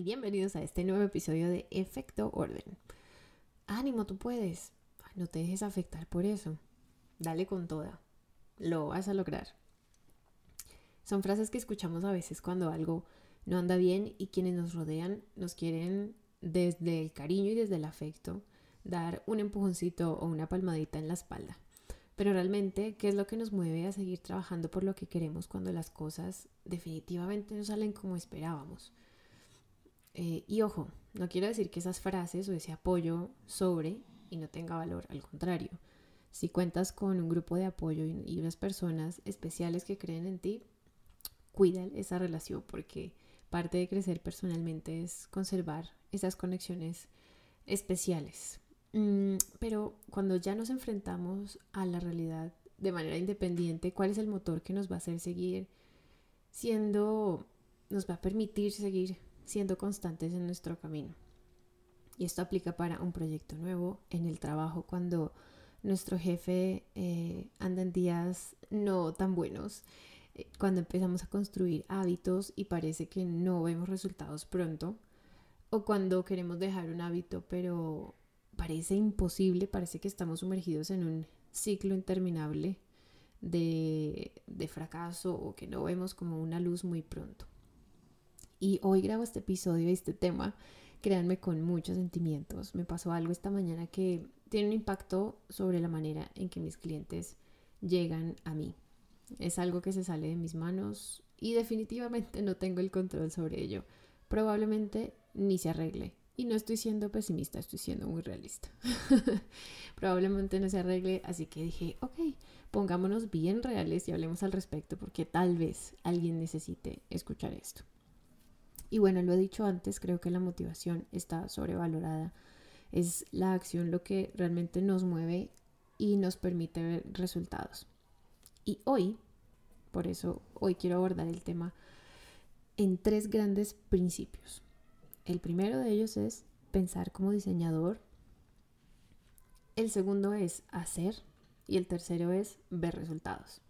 y bienvenidos a este nuevo episodio de Efecto Orden. Ánimo, tú puedes. no te dejes afectar por eso. Dale con toda. Lo vas a lograr. Son frases que escuchamos a veces cuando algo no anda bien y quienes nos rodean nos quieren desde el cariño y desde el afecto dar un empujoncito o una palmadita en la espalda. Pero realmente, ¿qué es lo que nos mueve a seguir trabajando por lo que queremos cuando las cosas definitivamente no salen como esperábamos? Eh, y ojo, no quiero decir que esas frases o ese apoyo sobre y no tenga valor, al contrario. Si cuentas con un grupo de apoyo y, unas personas especiales que creen en ti, cuida esa relación porque parte de crecer personalmente es conservar esas conexiones especiales. Mm, pero cuando ya nos enfrentamos a la realidad de manera independiente, ¿cuál es el motor que nos va a hacer seguir siendo, nos va a permitir seguir siendo constantes en nuestro camino. Y esto aplica para un proyecto nuevo en el trabajo cuando nuestro jefe eh, anda en días no tan buenos, eh, cuando empezamos a construir hábitos y parece que no vemos resultados pronto, o cuando queremos dejar un hábito pero parece imposible, parece que estamos sumergidos en un ciclo interminable de, de fracaso o que no vemos como una luz muy pronto. Y hoy grabo este episodio y este tema, créanme, con muchos sentimientos. Me pasó algo esta mañana que tiene un impacto sobre la manera en que mis clientes llegan a mí. Es algo que se sale de mis manos y definitivamente no tengo el control sobre ello. Probablemente ni se arregle. Y no estoy siendo pesimista, estoy siendo muy realista. Probablemente no se arregle, así que dije, ok, pongámonos bien reales y hablemos al respecto porque tal vez alguien necesite escuchar esto. Y bueno, lo he dicho antes, creo que la motivación está sobrevalorada. Es la acción lo que realmente nos mueve y nos permite ver resultados. Y hoy, por eso hoy quiero abordar el tema en tres grandes principios. El primero de ellos es pensar como diseñador. El segundo es hacer. Y el tercero es ver resultados.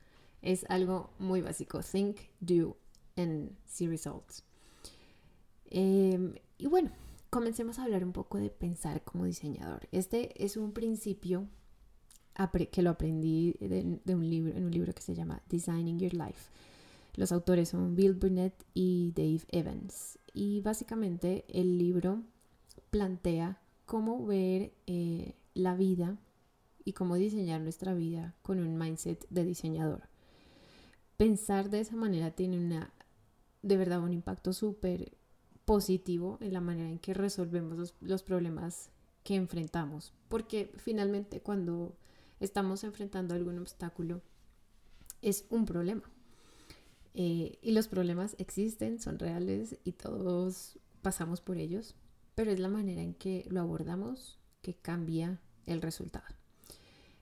Es algo muy básico. Think, do, and see results. Em, y bueno, comencemos a hablar un poco de pensar como diseñador. Este es un principio que lo aprendí de, un libro, en un libro que se llama Designing Your Life. Los autores son Bill Burnett y Dave Evans. Y básicamente el libro plantea cómo ver eh, la vida y cómo diseñar nuestra vida con un mindset de diseñador. Pensar de esa manera tiene una, de verdad, un impacto súper positivo en la manera en que resolvemos los, problemas que enfrentamos. Porque finalmente cuando estamos enfrentando algún obstáculo es un problema. Eh, y los problemas existen, son reales y todos pasamos por ellos, pero es la manera en que lo abordamos que cambia el resultado.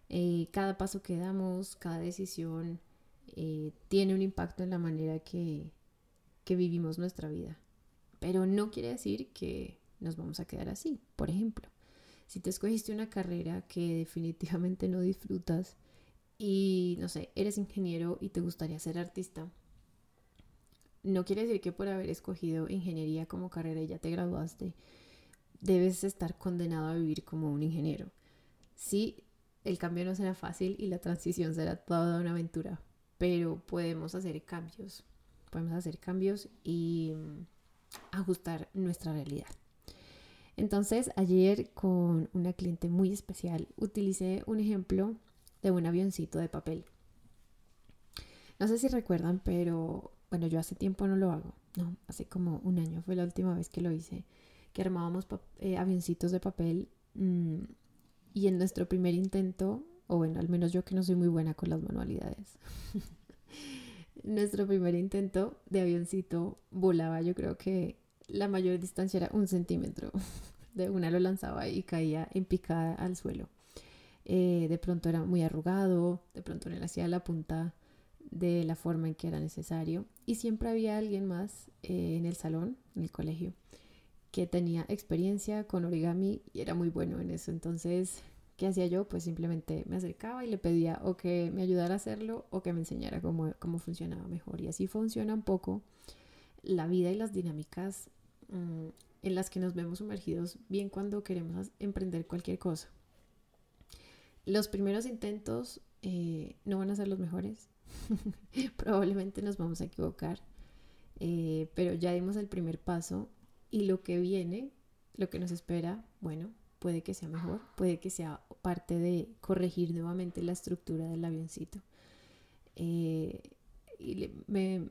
Eh, cada paso que damos, cada decisión eh, tiene un impacto en la manera que, que vivimos nuestra vida. Pero no quiere decir que nos vamos a quedar así. Por ejemplo, si te escogiste una carrera que definitivamente no disfrutas y, no sé, eres ingeniero y te gustaría ser artista, no quiere decir que por haber escogido ingeniería como carrera y ya te graduaste, debes estar condenado a vivir como un ingeniero. Sí, el cambio no será fácil y la transición será toda una aventura, pero podemos hacer cambios. Podemos hacer cambios y ajustar nuestra realidad. Entonces, ayer con una cliente muy especial utilicé un ejemplo de un avioncito de papel. No sé si recuerdan, pero bueno, yo hace tiempo no lo hago. No, hace como un año fue la última vez que lo hice, que armábamos eh, avioncitos de papel mm, y en nuestro primer intento, o bueno, al menos yo que no soy muy buena con las manualidades, nuestro primer intento de avioncito volaba, yo creo que la mayor distancia era un centímetro. De una lo lanzaba y caía en picada al suelo. Eh, de pronto era muy arrugado, de pronto le hacía la punta de la forma en que era necesario. Y siempre había alguien más eh, en el salón, en el colegio, que tenía experiencia con origami y era muy bueno en eso. Entonces ¿Qué hacía yo? Pues simplemente me acercaba y le pedía o que me ayudara a hacerlo o que me enseñara cómo, cómo funcionaba mejor. Y así funciona un poco la vida y las dinámicas mm, en las que nos vemos sumergidos bien cuando queremos emprender cualquier cosa. Los primeros intentos eh, no van a ser los mejores. Probablemente nos vamos a equivocar. Eh, pero ya dimos el primer paso y lo que viene, lo que nos espera, bueno, puede que sea mejor, puede que sea parte de corregir nuevamente la estructura del avioncito. Eh, y me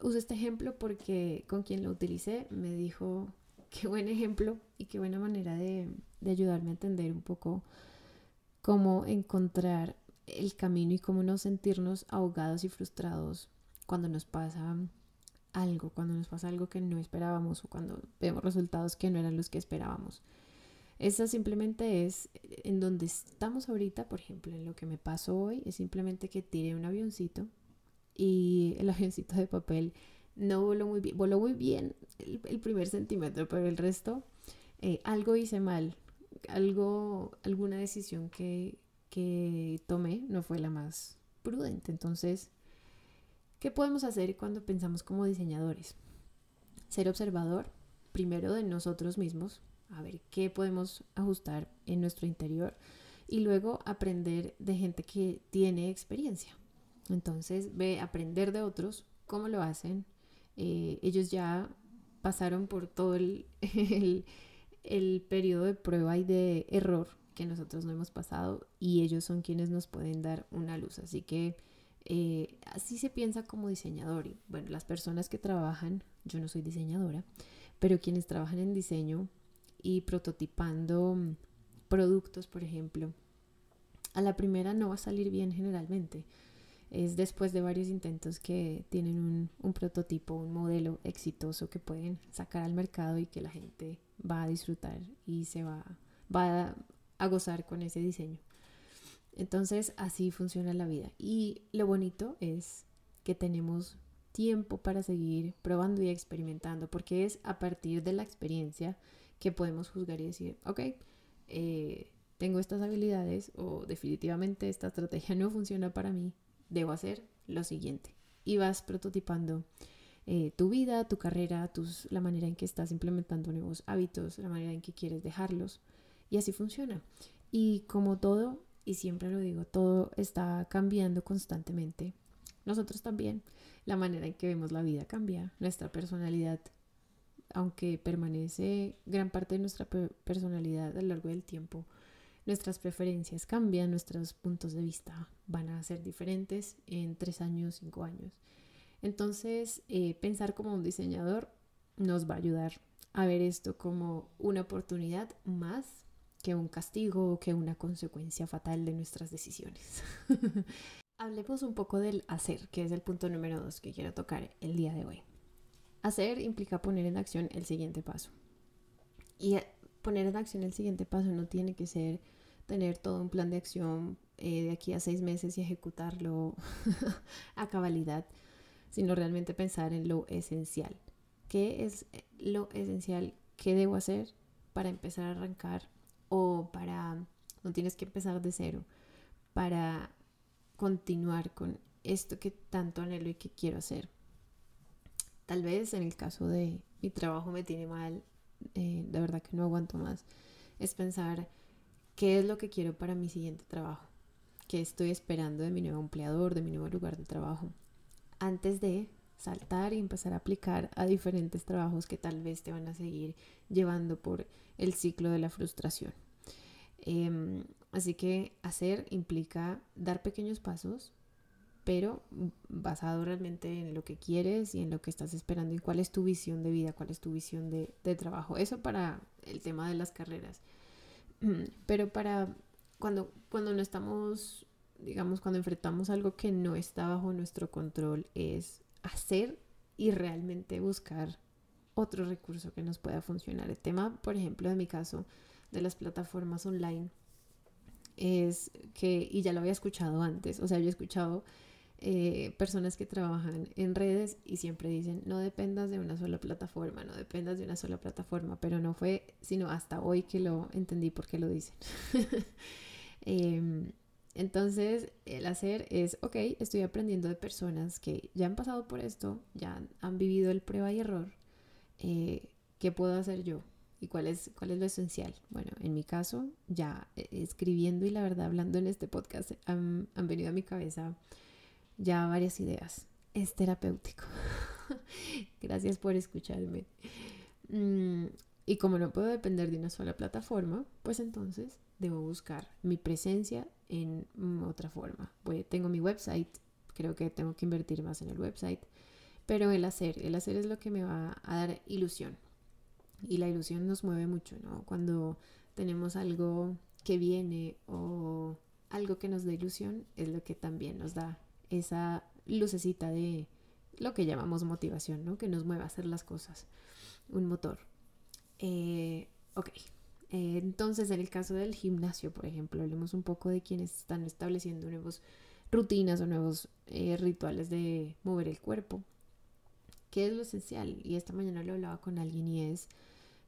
uso este ejemplo porque con quien lo utilicé me dijo qué buen ejemplo y qué buena manera de, de ayudarme a entender un poco cómo encontrar el camino y cómo no sentirnos ahogados y frustrados cuando nos pasa algo, cuando nos pasa algo que no esperábamos o cuando vemos resultados que no eran los que esperábamos. Eso simplemente es en donde estamos ahorita, por ejemplo, en lo que me pasó hoy, es simplemente que tiré un avioncito y el avioncito de papel no voló muy bien, voló muy bien el, primer centímetro, pero el resto, eh, algo hice mal, algo, alguna decisión que, que tomé no fue la más prudente. Entonces, ¿qué podemos hacer cuando pensamos como diseñadores? Ser observador, primero de nosotros mismos, a ver qué podemos ajustar en nuestro interior y luego aprender de gente que tiene experiencia. Entonces, ve aprender de otros, cómo lo hacen. Eh, ellos ya pasaron por todo el, el, periodo de prueba y de error que nosotros no hemos pasado y ellos son quienes nos pueden dar una luz. Así que eh, así se piensa como diseñador. Y bueno, las personas que trabajan, yo no soy diseñadora, pero quienes trabajan en diseño y prototipando mm, productos, por ejemplo, a la primera no va a salir bien generalmente. Es después de varios intentos que tienen un, prototipo, un modelo exitoso que pueden sacar al mercado y que la gente va a disfrutar y se va a gozar con ese diseño. Entonces así funciona la vida. Y lo bonito es que tenemos tiempo para seguir probando y experimentando, porque es a partir de la experiencia que podemos juzgar y decir, ok, eh, tengo estas habilidades o definitivamente esta estrategia no funciona para mí, debo hacer lo siguiente. Y vas prototipando eh, tu vida, tu carrera, tus, la manera en que estás implementando nuevos hábitos, la manera en que quieres dejarlos. Y así funciona. Y como todo, y siempre lo digo, todo está cambiando constantemente. Nosotros también. La manera en que vemos la vida cambia. Nuestra personalidad, aunque permanece gran parte de nuestra personalidad a lo largo del tiempo, nuestras preferencias cambian, nuestros puntos de vista van a ser diferentes en tres años, cinco años. Entonces, eh, pensar como un diseñador nos va a ayudar a ver esto como una oportunidad más que un castigo o que una consecuencia fatal de nuestras decisiones. Hablemos un poco del hacer, que es el punto número dos que quiero tocar el día de hoy. Hacer implica poner en acción el siguiente paso. Y eh, poner en acción el siguiente paso no tiene que ser tener todo un plan de acción eh, de aquí a seis meses y ejecutarlo a cabalidad, sino realmente pensar en lo esencial. ¿Qué es lo esencial? ¿Qué debo hacer para empezar a arrancar o para, no tienes que empezar de cero, para continuar con esto que tanto anhelo y que quiero hacer. Tal vez en el caso de mi trabajo me tiene mal, eh, de verdad que no aguanto más, es pensar qué es lo que quiero para mi siguiente trabajo, qué estoy esperando de mi nuevo empleador, de mi nuevo lugar de trabajo, antes de saltar y empezar a aplicar a diferentes trabajos que tal vez te van a seguir llevando por el ciclo de la frustración. Em, así que hacer implica dar pequeños pasos, pero basado realmente en lo que quieres y en lo que estás esperando y cuál es tu visión de vida, cuál es tu visión de, de trabajo. Eso para el tema de las carreras. Pero para cuando, cuando no estamos, digamos, cuando enfrentamos algo que no está bajo nuestro control, es hacer y realmente buscar otro recurso que nos pueda funcionar. El tema, por ejemplo, de mi caso, de las plataformas online, es que, y ya lo había escuchado antes, o sea, yo he escuchado eh, personas que trabajan en redes y siempre dicen, no dependas de una sola plataforma, no dependas de una sola plataforma, pero no fue sino hasta hoy que lo entendí por qué lo dicen. Em, entonces, el hacer es, ok, estoy aprendiendo de personas que ya han pasado por esto, ya han, vivido el prueba y error. Eh, ¿qué puedo hacer yo? ¿Y cuál es, cuál es lo esencial? Bueno, en mi caso, ya eh, escribiendo y la verdad hablando en este podcast, han, han venido a mi cabeza ya varias ideas. Es terapéutico. Gracias por escucharme. Mm, y como no puedo depender de una sola plataforma, pues entonces debo buscar mi presencia en otra forma. Tengo mi website, creo que tengo que invertir más en el website, pero el hacer, el hacer es lo que me va a dar ilusión. Y la ilusión nos mueve mucho, ¿no? Cuando tenemos algo que viene o algo que nos da ilusión, es lo que también nos da esa lucecita de lo que llamamos motivación, ¿no? Que nos mueva a hacer las cosas, un motor. Eh, ok, eh, entonces en el caso del gimnasio, por ejemplo, hablemos un poco de quienes están estableciendo nuevos rutinas o nuevos eh, rituales de mover el cuerpo. ¿Qué es lo esencial? Y esta mañana lo hablaba con alguien y es,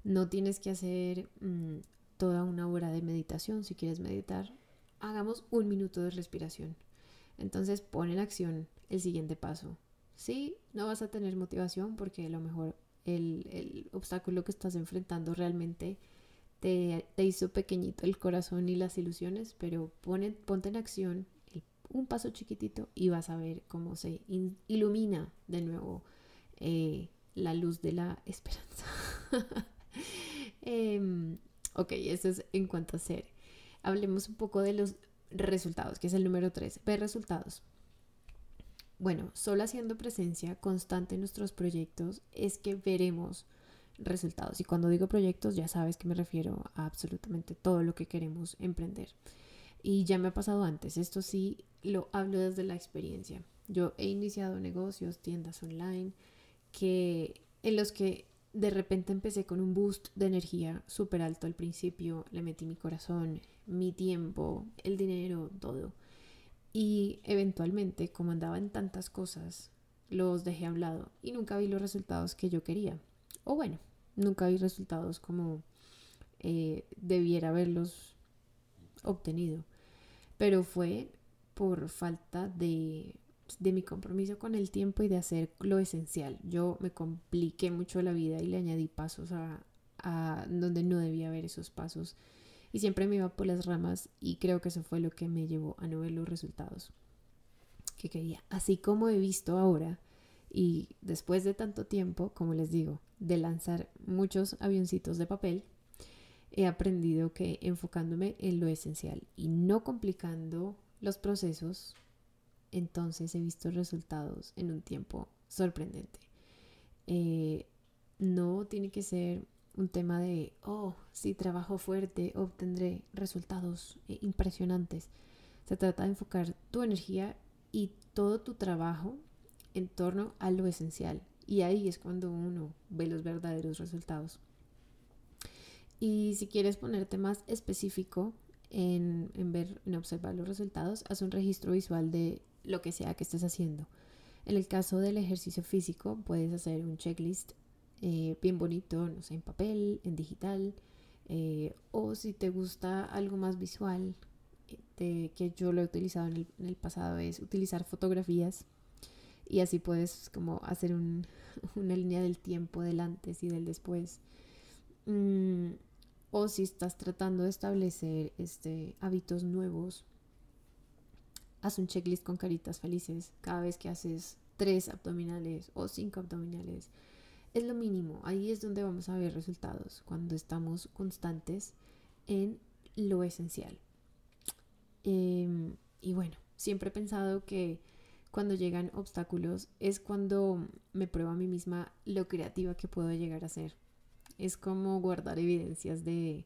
no tienes que hacer mm, toda una hora de meditación si quieres meditar. Hagamos un minuto de respiración. Entonces pon en acción el siguiente paso. Sí, no vas a tener motivación porque a lo mejor el, obstáculo que estás enfrentando realmente te, hizo pequeñito el corazón y las ilusiones, pero ponte en acción un paso chiquitito y vas a ver cómo se ilumina de nuevo eh, la luz de la esperanza. Em, ok, eso es en cuanto a hacer. Hablemos un poco de los resultados, que es el número 3. Ver resultados. Bueno, solo haciendo presencia constante en nuestros proyectos es que veremos resultados. Y cuando digo proyectos, ya sabes que me refiero a absolutamente todo lo que queremos emprender. Y ya me ha pasado antes, esto sí lo hablo desde la experiencia. Yo he iniciado negocios, tiendas online, que en los que de repente empecé con un boost de energía súper alto al principio, le metí mi corazón, mi tiempo, el dinero, todo. Y eventualmente, como andaba en tantas cosas, los dejé a un lado y nunca vi los resultados que yo quería. O bueno, nunca vi resultados como eh, debiera haberlos obtenido. Pero fue por falta de de mi compromiso con el tiempo y de hacer lo esencial. Yo me compliqué mucho la vida y le añadí pasos a, donde no debía haber esos pasos. Y siempre me iba por las ramas y creo que eso fue lo que me llevó a no ver los resultados que quería. Así como he visto ahora y después de tanto tiempo, como les digo, de lanzar muchos avioncitos de papel, he aprendido que enfocándome en lo esencial y no complicando los procesos entonces he visto resultados en un tiempo sorprendente. Eh, no tiene que ser un tema de, oh, si trabajo fuerte obtendré resultados eh, impresionantes. Se trata de enfocar tu energía y todo tu trabajo en torno a lo esencial. Y ahí es cuando uno ve los verdaderos resultados. Y si quieres ponerte más específico en, en ver, en observar los resultados, haz un registro visual de lo que sea que estés haciendo. En el caso del ejercicio físico, puedes hacer un checklist eh, bien bonito, no sé, en papel, en digital, eh, o si te gusta algo más visual, eh, que yo lo he utilizado en el, pasado, es utilizar fotografías y así puedes como hacer una línea del tiempo del antes y del después. Mm, o si estás tratando de establecer este, hábitos nuevos, haz un checklist con caritas felices cada vez que haces tres abdominales o cinco abdominales. Es lo mínimo, ahí es donde vamos a ver resultados, cuando estamos constantes en lo esencial. Em, y bueno, siempre he pensado que cuando llegan obstáculos es cuando me pruebo a mí misma lo creativa que puedo llegar a ser. Es como guardar evidencias de,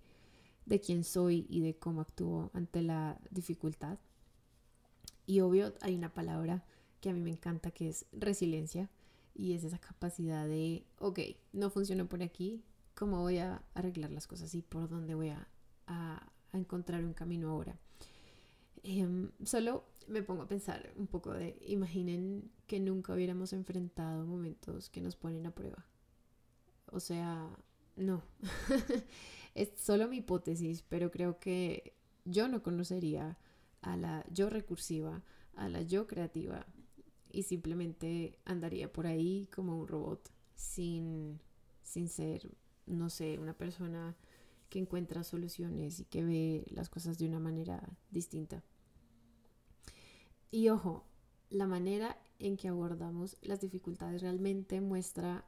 de quién soy y de cómo actúo ante la dificultad. Y obvio hay una palabra que a mí me encanta que es resiliencia y es esa capacidad de, ok, no funcionó por aquí, ¿cómo voy a arreglar las cosas y por dónde voy a, encontrar un camino ahora? Em, solo me pongo a pensar un poco de, imaginen que nunca hubiéramos enfrentado momentos que nos ponen a prueba. O sea, no. es solo mi hipótesis, pero creo que yo no conocería a la yo recursiva, a la yo creativa y simplemente andaría por ahí como un robot sin, sin ser no sé, una persona que encuentra soluciones y que ve las cosas de una manera distinta. Y ojo, la manera en que abordamos las dificultades realmente muestra,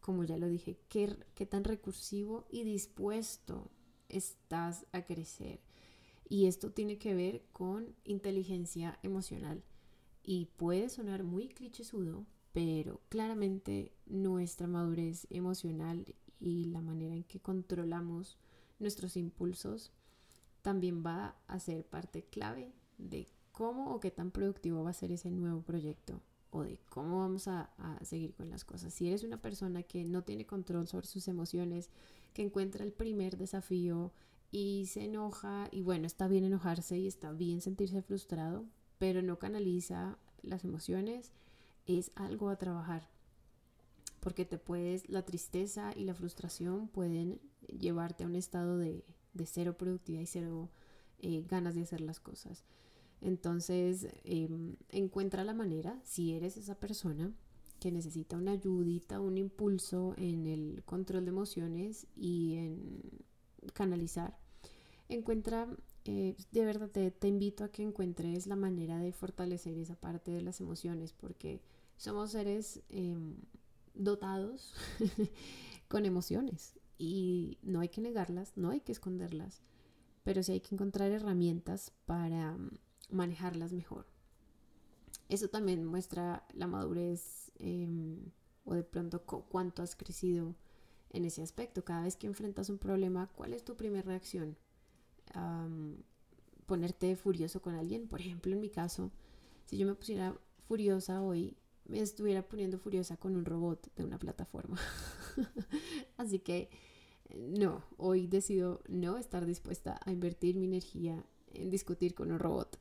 como ya lo dije, qué, qué tan recursivo y dispuesto estás a crecer. Y esto tiene que ver con inteligencia emocional. Y puede sonar muy clichésudo, pero claramente nuestra madurez emocional y la manera en que controlamos nuestros impulsos también va a ser parte clave de cómo o qué tan productivo va a ser ese nuevo proyecto o de cómo vamos a, seguir con las cosas. Si eres una persona que no tiene control sobre sus emociones, que encuentra el primer desafío y se enoja, y bueno, está bien enojarse y está bien sentirse frustrado, pero no canaliza las emociones, es algo a trabajar. Porque te puedes, la tristeza y la frustración pueden llevarte a un estado de, cero productividad y cero eh, ganas de hacer las cosas. Entonces, em, encuentra la manera, si eres esa persona que necesita una ayudita, un impulso en el control de emociones y en canalizar, encuentra, eh, de verdad te, te invito a que encuentres la manera de fortalecer esa parte de las emociones, porque somos seres em, dotados con emociones y no hay que negarlas, no hay que esconderlas, pero sí hay que encontrar herramientas para manejarlas mejor. Eso también muestra la madurez em, o de pronto cuánto has crecido en ese aspecto. Cada vez que enfrentas un problema, ¿cuál es tu primera reacción? ponerte furioso con alguien. Por ejemplo, en mi caso, si yo me pusiera furiosa hoy, me estuviera poniendo furiosa con un robot de una plataforma. Así que no, hoy decido no estar dispuesta a invertir mi energía en discutir con un robot.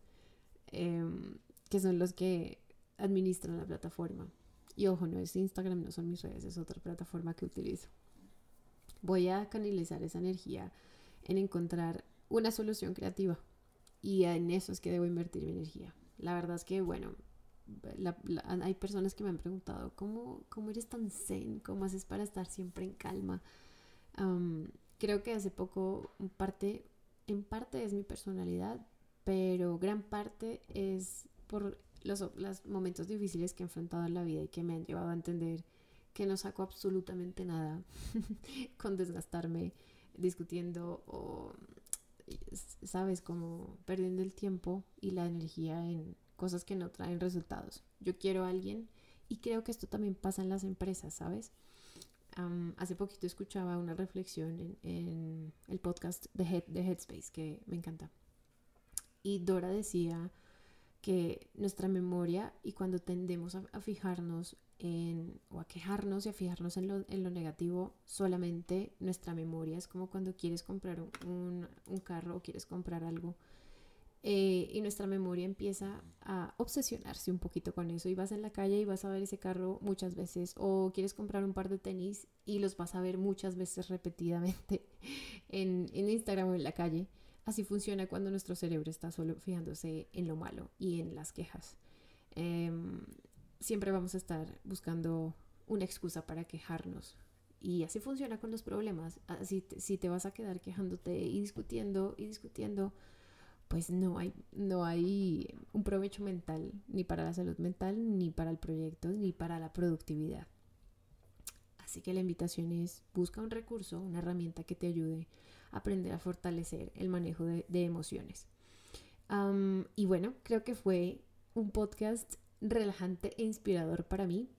Em, que son los que administran la plataforma. Y ojo, no es Instagram, no son mis redes, es otra plataforma que utilizo. Voy a canalizar esa energía en encontrar una solución creativa. Y en eso es que debo invertir mi energía. La verdad es que, bueno, hay personas que me han preguntado, ¿cómo, ¿cómo eres tan zen? ¿Cómo haces para estar siempre en calma? creo que hace poco, parte, en parte es mi personalidad, pero gran parte es por los, los, momentos difíciles que he enfrentado en la vida y que me han llevado a entender que no saco absolutamente nada con desgastarme discutiendo o, sabes, como perdiendo el tiempo y la energía en cosas que no traen resultados. Yo quiero a alguien y creo que esto también pasa en las empresas, ¿sabes? hace poquito escuchaba una reflexión en, el podcast de, Head, de Headspace que me encanta y Dora decía que nuestra memoria y cuando tendemos a, fijarnos en, o a quejarnos y a fijarnos en lo, en lo, negativo, solamente nuestra memoria es como cuando quieres comprar un, un, carro o quieres comprar algo eh, y nuestra memoria empieza a obsesionarse un poquito con eso y vas en la calle y vas a ver ese carro muchas veces o quieres comprar un par de tenis y los vas a ver muchas veces repetidamente en, en Instagram o en la calle Así funciona cuando nuestro cerebro está solo fijándose en lo malo y en las quejas. Em, siempre vamos a estar buscando una excusa para quejarnos. Y así funciona con los problemas. Así si te vas a quedar quejándote y discutiendo y discutiendo, pues no hay, no hay un provecho mental ni para la salud mental, ni para el proyecto, ni para la productividad. Así que la invitación es busca un recurso, una herramienta que te ayude aprender a fortalecer el manejo de, emociones. y bueno, creo que fue un podcast relajante e inspirador para mí.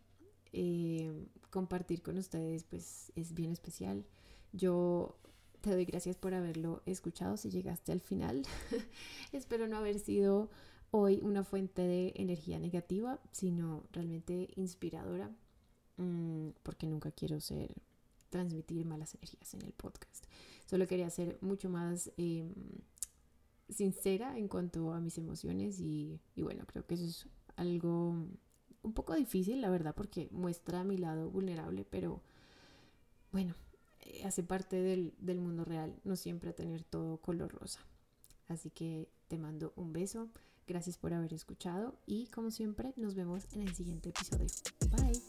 Eh, compartir con ustedes pues es bien especial. Yo te doy gracias por haberlo escuchado si llegaste al final. Espero no haber sido hoy una fuente de energía negativa, sino realmente inspiradora, mm, porque nunca quiero ser transmitir malas energías en el podcast. Solo quería ser mucho más em, sincera en cuanto a mis emociones y, bueno, creo que eso es algo un poco difícil, la verdad, porque muestra mi lado vulnerable, pero bueno, eh, hace parte del, del mundo real, no siempre tener todo color rosa. Así que te mando un beso, gracias por haber escuchado y como siempre nos vemos en el siguiente episodio. Bye.